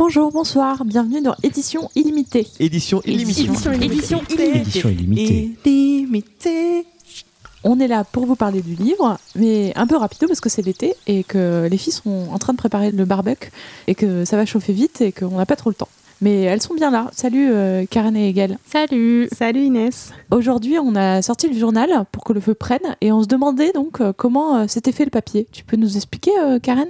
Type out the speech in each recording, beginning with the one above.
Bonjour, bonsoir, bienvenue dans Édition Illimitée. Édition illimitée. Édition Édition illimitée. Édition illimitée. Illimitée. On est là pour vous parler du livre, mais un peu rapido parce que c'est l'été et que les filles sont en train de préparer le barbecue et que ça va chauffer vite et qu'on n'a pas trop le temps. Mais elles sont bien là. Salut euh, Karen et Egel. Salut Salut Inès. Aujourd'hui, on a sorti le journal pour que le feu prenne et on se demandait donc euh, comment euh, s'était fait le papier. Tu peux nous expliquer, euh, Karen?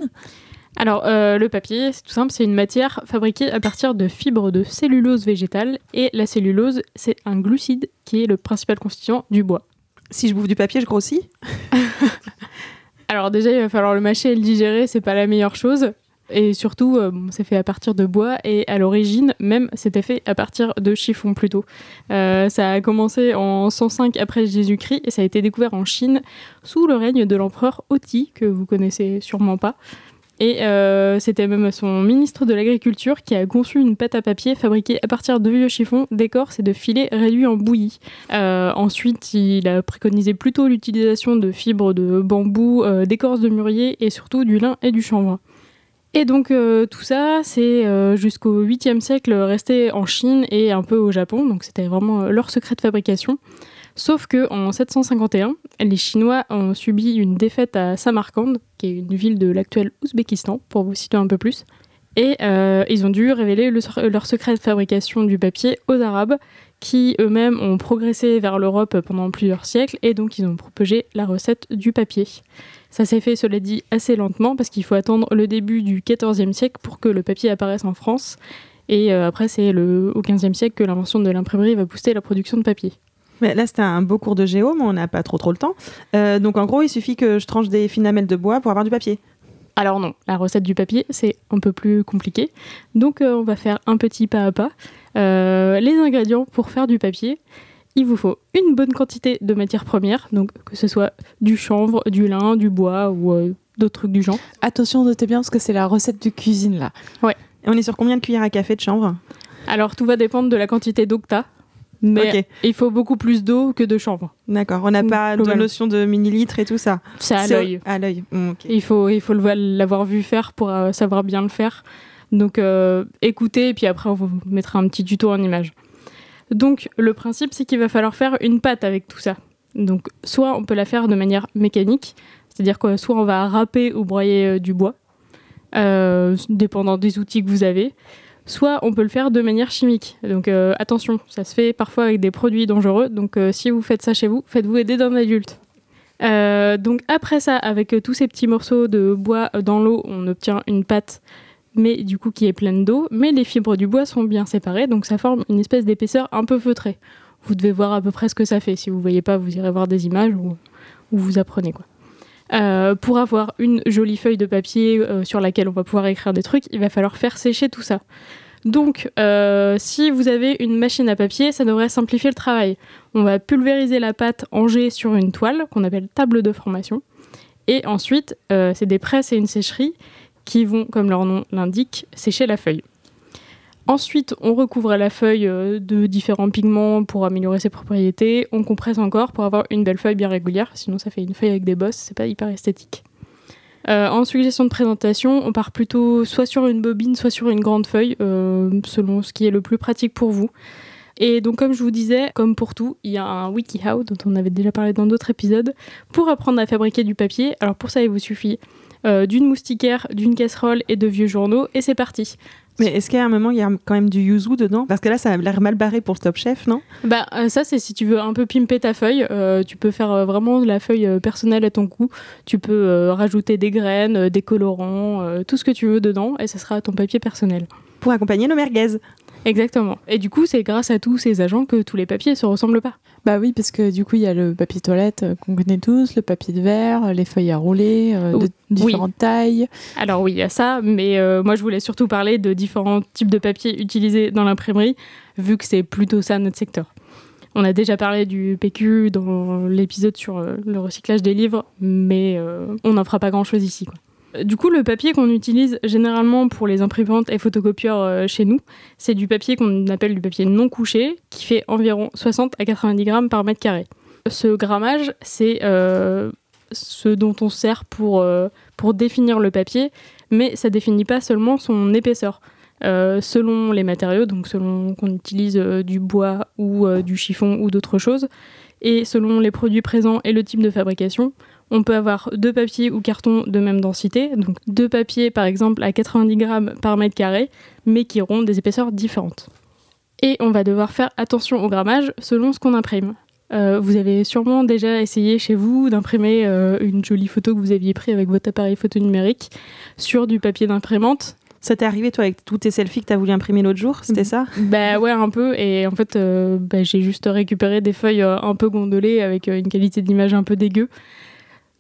Alors, euh, le papier, c'est tout simple, c'est une matière fabriquée à partir de fibres de cellulose végétale. Et la cellulose, c'est un glucide qui est le principal constituant du bois. Si je bouffe du papier, je grossis? Alors déjà, il va falloir le mâcher et le digérer, c'est pas la meilleure chose. Et surtout, euh, c'est fait à partir de bois et à l'origine, même, c'était fait à partir de chiffon plutôt. Euh, ça a commencé en 105 après Jésus-Christ et ça a été découvert en Chine sous le règne de l'empereur Oti, que vous connaissez sûrement pas. Et euh, c'était même son ministre de l'Agriculture qui a conçu une pâte à papier fabriquée à partir de vieux chiffons, d'écorces et de filets réduits en bouillie. Euh, ensuite, il a préconisé plutôt l'utilisation de fibres de bambou, euh, d'écorces de mûrier et surtout du lin et du chanvre. Et donc tout ça, c'est jusqu'au 8e siècle resté en Chine et un peu au Japon, donc c'était vraiment leur secret de fabrication. Sauf que en 751, les Chinois ont subi une défaite à Samarcande, qui est une ville de l'actuel Ouzbékistan, pour vous situer un peu plus. Et euh, ils ont dû révéler le- leur secret de fabrication du papier aux Arabes, qui eux-mêmes ont progressé vers l'Europe pendant plusieurs siècles, et donc ils ont propagé la recette du papier. Ça s'est fait, cela dit, assez lentement, parce qu'il faut attendre le début du XIVe siècle pour que le papier apparaisse en France. Et euh, après, c'est au XVe siècle que l'invention de l'imprimerie va booster la production de papier. Mais là, c'était un beau cours de géo, mais on n'a pas trop trop le temps. Euh, donc en gros, il suffit que je tranche des fines lamelles de bois pour avoir du papier. Alors non, la recette du papier, c'est un peu plus compliqué. Donc euh, on va faire un petit pas à pas. Euh, les ingrédients pour faire du papier, il vous faut une bonne quantité de matières premières, donc que ce soit du chanvre, du lin, du bois ou euh, d'autres trucs du genre. Attention, notez bien parce que c'est la recette de cuisine là. Et on est sur combien de cuillères à café de chanvre? Alors tout va dépendre de la quantité d'eau que t'as, mais il faut beaucoup plus d'eau que de chanvre. d'accord. On n'a pas de notion de millilitres et tout ça. C'est à l'œil. À l'œil. Mm. Il faut, il faut le- l'avoir vu faire pour euh, savoir bien le faire. Donc euh, écoutez, et puis après on vous mettra un petit tuto en image. Donc le principe, c'est qu'il va falloir faire une pâte avec tout ça. Donc soit on peut la faire de manière mécanique, c'est-à-dire que soit on va râper ou broyer euh, du bois, euh, dépendant des outils que vous avez, soit on peut le faire de manière chimique. Donc euh, attention, ça se fait parfois avec des produits dangereux, donc euh, si vous faites ça chez vous, faites-vous aider d'un adulte. Euh, donc après ça, avec tous ces petits morceaux de bois dans l'eau, on obtient une pâte, mais du coup qui est pleine d'eau. Mais les fibres du bois sont bien séparées, donc ça forme une espèce d'épaisseur un peu feutrée. Vous devez voir à peu près ce que ça fait. Si vous voyez pas, vous irez voir des images ou, ou vous apprenez quoi. Euh, pour avoir une jolie feuille de papier euh, sur laquelle on va pouvoir écrire des trucs, il va falloir faire sécher tout ça. Donc, euh, si vous avez une machine à papier, ça devrait simplifier le travail. On va pulvériser la pâte en jet sur une toile qu'on appelle table de formation. Et ensuite, c'est des presses et une sécherie qui vont, comme leur nom l'indique, sécher la feuille. Ensuite, on recouvre la feuille euh, de différents pigments pour améliorer ses propriétés. On compresse encore pour avoir une belle feuille bien régulière. Sinon, ça fait une feuille avec des bosses, c'est pas hyper esthétique. Euh, en suggestion de présentation, on part plutôt soit sur une bobine, soit sur une grande feuille, euh, selon ce qui est le plus pratique pour vous. Et donc, comme je vous disais, comme pour tout, il y a un WikiHow dont on avait déjà parlé dans d'autres épisodes pour apprendre à fabriquer du papier. Alors pour ça, il vous suffit euh, d'une moustiquaire, d'une casserole et de vieux journaux, et c'est parti. Mais est-ce qu'à un moment, il y a quand même du yuzu dedans? Parce que là, ça a l'air mal barré pour Stop Chef, non? Bah euh, ça c'est si tu veux un peu pimper ta feuille, euh, tu peux faire vraiment de la feuille personnelle à ton goût. Tu peux euh, rajouter des graines, des colorants, euh, tout ce que tu veux dedans et ça sera ton papier personnel. Pour accompagner nos merguez. Exactement. Et du coup c'est grâce à tous ces agents que tous les papiers se ressemblent pas. Bah oui, parce que du coup, il y a le papier toilette euh, qu'on connaît tous, le papier de verre, les feuilles à rouler euh, de différentes tailles. Alors oui, il y a ça, mais euh, moi je voulais surtout parler de différents types de papier utilisés dans l'imprimerie, vu que c'est plutôt ça notre secteur. On a déjà parlé du PQ dans l'épisode sur le recyclage des livres, mais euh, on n'en fera pas grand-chose ici. quoi. Du coup, le papier qu'on utilise généralement pour les imprimantes et photocopieurs euh, chez nous, c'est du papier qu'on appelle du papier non couché, qui fait environ 60 à 90 grammes par mètre carré. Ce grammage, c'est euh, ce dont on sert pour, euh, pour définir le papier, mais ça définit pas seulement son épaisseur. selon les matériaux, donc selon qu'on utilise du bois ou du chiffon ou d'autres choses, et selon les produits présents et le type de fabrication. On peut avoir deux papiers ou cartons de même densité, donc deux papiers par exemple à 90 grammes par mètre carré, mais qui auront des épaisseurs différentes. Et on va devoir faire attention au grammage selon ce qu'on imprime. Euh, vous avez sûrement déjà essayé chez vous d'imprimer euh, une jolie photo que vous aviez prise avec votre appareil photo numérique sur du papier d'imprimante. Ça t'est arrivé, toi, avec tous tes selfies que t'as voulu imprimer l'autre jour? C'était ça? Bah ouais, un peu. Et en fait, euh, bah, j'ai juste récupéré des feuilles un peu gondolées avec une qualité d'image un peu dégueu.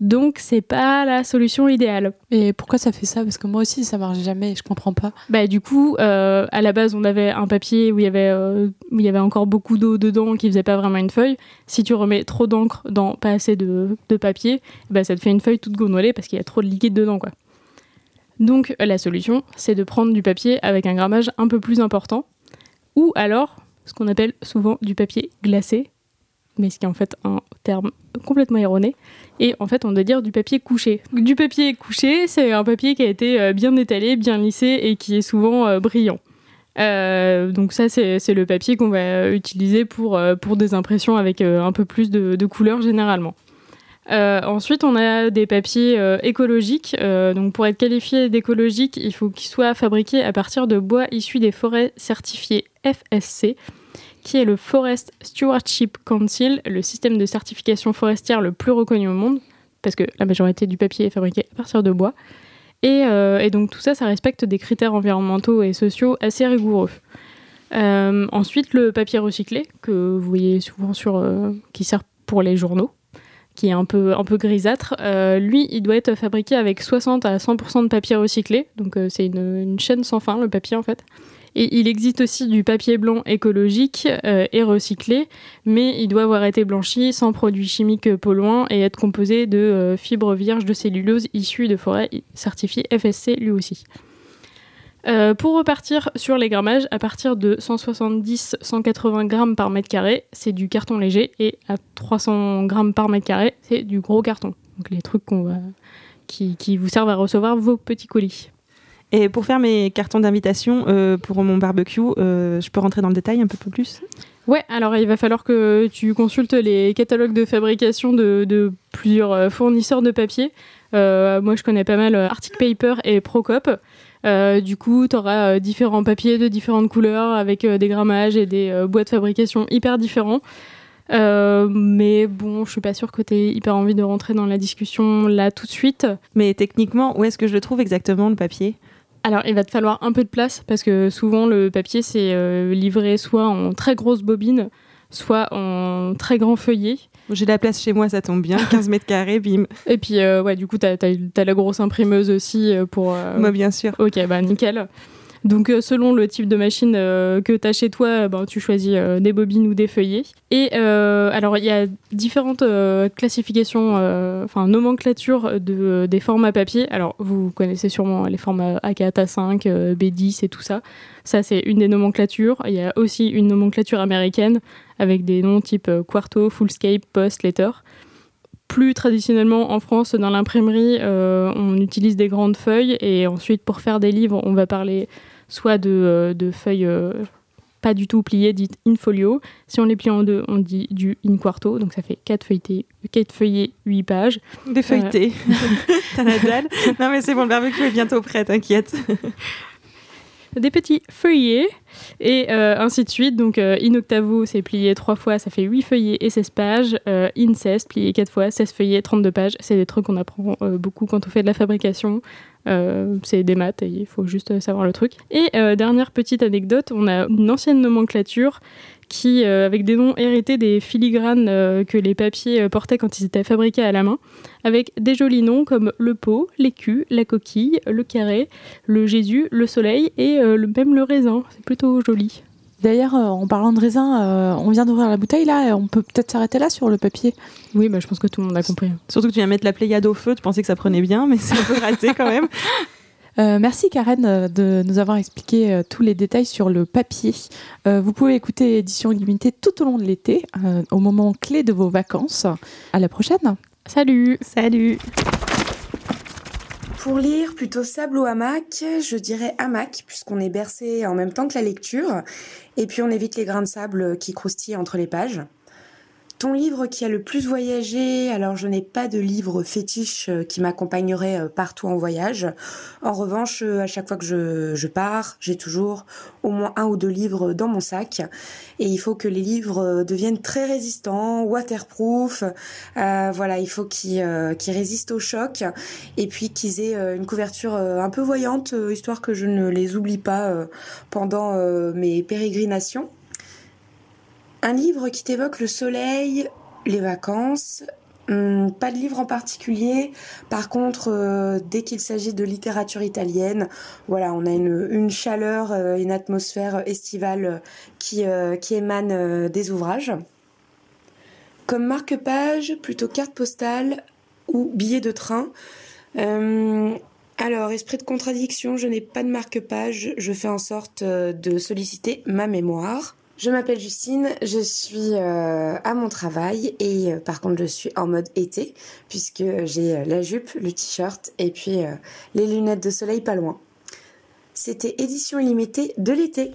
Donc, c'est pas la solution idéale. Et pourquoi ça fait ça? Parce que moi aussi, ça marche jamais, je comprends pas. Bah, du coup, euh, à la base, on avait un papier où il y avait, euh, où il y avait encore beaucoup d'eau dedans qui faisait pas vraiment une feuille. Si tu remets trop d'encre dans pas assez de, de papier, bah, ça te fait une feuille toute gondolée parce qu'il y a trop de liquide dedans. Quoi. Donc, la solution, c'est de prendre du papier avec un grammage un peu plus important. Ou alors, ce qu'on appelle souvent du papier glacé, mais ce qui est en fait un terme complètement erroné. Et en fait, on doit dire du papier couché. Du papier couché, c'est un papier qui a été euh, bien étalé, bien lissé et qui est souvent euh, brillant. Euh, donc ça, c'est le papier qu'on va utiliser pour, pour des impressions avec un peu plus de, de couleurs généralement. Ensuite, on a des papiers écologiques. Donc, pour être qualifié d'écologique, il faut qu'ils soient fabriqués à partir de bois issus des forêts certifiées FSC, qui est le Forest Stewardship Council, le système de certification forestière le plus reconnu au monde, parce que la majorité du papier est fabriqué à partir de bois. Et, euh, donc, tout ça, ça respecte des critères environnementaux et sociaux assez rigoureux. Euh, ensuite, le papier recyclé, que vous voyez souvent sur, euh, qui sert pour les journaux qui est un peu, un peu grisâtre. Lui, il doit être fabriqué avec 60 à 100% de papier recyclé. Donc, c'est une chaîne sans fin, le papier, en fait. Il existe aussi du papier blanc écologique euh, et recyclé, mais il doit avoir été blanchi sans produits chimiques polluants et être composé de euh, fibres vierges de cellulose issues de forêts certifiées FSC lui aussi. Euh, pour repartir sur les grammages, à partir de 170-180 grammes par mètre carré, c'est du carton léger, et à 300 grammes par mètre carré, c'est du gros carton. Donc les trucs qui vous servent à recevoir vos petits colis. Et pour faire mes cartons d'invitation euh, pour mon barbecue, euh, je peux rentrer dans le détail un peu plus? Ouais, alors il va falloir que tu consultes les catalogues de fabrication de, de plusieurs euh, fournisseurs de papier. Euh, moi, je connais pas mal Arctic Paper et Procop. Du coup, tu auras différents papiers de différentes couleurs avec des grammages et des bois de fabrication hyper différents. Euh, mais bon, je suis pas sûre que tu aies hyper envie de rentrer dans la discussion là tout de suite. Mais techniquement, où est-ce que je le trouve exactement, le papier? Alors, il va te falloir un peu de place parce que souvent le papier c'est euh, livré soit en très grosse bobine, soit en très grand feuillet. J'ai la place chez moi, ça tombe bien. 15 mètres carrés, bim. Et puis, euh, ouais, du coup, t'as as, la grosse imprimeuse aussi euh, pour. euh, Moi, bien sûr. Ok, bah nickel. Donc, euh, selon le type de machine euh, que tu as chez toi, euh, ben, tu choisis des bobines ou des feuillets. Et alors, il y a différentes classifications, enfin, nomenclatures de, des formats papier. Alors, vous connaissez sûrement les formats A4, A5, euh, B10 et tout ça. Ça, c'est une des nomenclatures. Il y a aussi une nomenclature américaine avec des noms type Quarto, Fullscape, Post, Letter. Plus traditionnellement en France, dans l'imprimerie, euh, on utilise des grandes feuilles et ensuite pour faire des livres, on va parler soit de, euh, de feuilles euh, pas du tout pliées, dites in folio. Si on les plie en deux, on dit du in quarto, donc ça fait 4 feuilletés, 4 feuillets, 8 pages. Des feuilletés. T'as la dalle Non, mais c'est bon, le barbecue est bientôt prêt, t'inquiète. Des petits feuillets et euh, ainsi de suite. Donc euh, in octavo, c'est plié 3 fois, ça fait 8 feuillets et 16 pages. Euh, in 16, plié 4 fois, 16 feuillets, 32 pages. C'est des trucs qu'on apprend euh, beaucoup quand on fait de la fabrication. C'est des maths il faut juste savoir le truc. Et dernière petite anecdote, on a une ancienne nomenclature qui, euh, avec des noms hérités des filigranes euh, que les papiers euh, portaient quand ils étaient fabriqués à la main, avec des jolis noms comme le pot, l'écu, la coquille, le carré, le Jésus, le soleil et euh, le, même le raisin. C'est plutôt joli. D'ailleurs, en parlant de raisin, euh, on vient d'ouvrir la bouteille là, et on peut peut-être s'arrêter là sur le papier. Oui, bah, je pense que tout le monde a compris. Surtout que tu viens mettre la Pléiade au feu, tu pensais que ça prenait bien, mais c'est un peu raté quand même. Euh, merci Karen euh, de nous avoir expliqué euh, tous les détails sur le papier. Euh, vous pouvez écouter Édition Illimitée tout au long de l'été, euh, au moment clé de vos vacances. À la prochaine Salut Salut Pour lire plutôt sable ou hamac, je dirais hamac, puisqu'on est bercé en même temps que la lecture, et puis on évite les grains de sable qui croustillent entre les pages. Ton livre qui a le plus voyagé, alors je n'ai pas de livre fétiche euh, qui m'accompagnerait euh, partout en voyage. En revanche, euh, à chaque fois que je, pars, j'ai toujours au moins un ou deux livres dans mon sac. Et il faut que les livres deviennent très résistants, waterproof. voilà, il faut qu'ils résistent au choc et puis qu'ils aient une couverture un peu voyante, histoire que je ne les oublie pas pendant mes pérégrinations. Un livre qui t'évoque le soleil, les vacances, hum, pas de livre en particulier. Par contre, euh, dès qu'il s'agit de littérature italienne, voilà, on a une, chaleur, euh, une atmosphère estivale qui, euh, qui émane des ouvrages. Comme marque-page, plutôt carte postale ou billet de train. Hum, alors, esprit de contradiction, je n'ai pas de marque-page. Je fais en sorte de solliciter ma mémoire. Je m'appelle Justine, je suis euh, à mon travail et euh, par contre je suis en mode été puisque j'ai euh, la jupe, le t-shirt et puis les lunettes de soleil pas loin. C'était édition illimitée de l'été.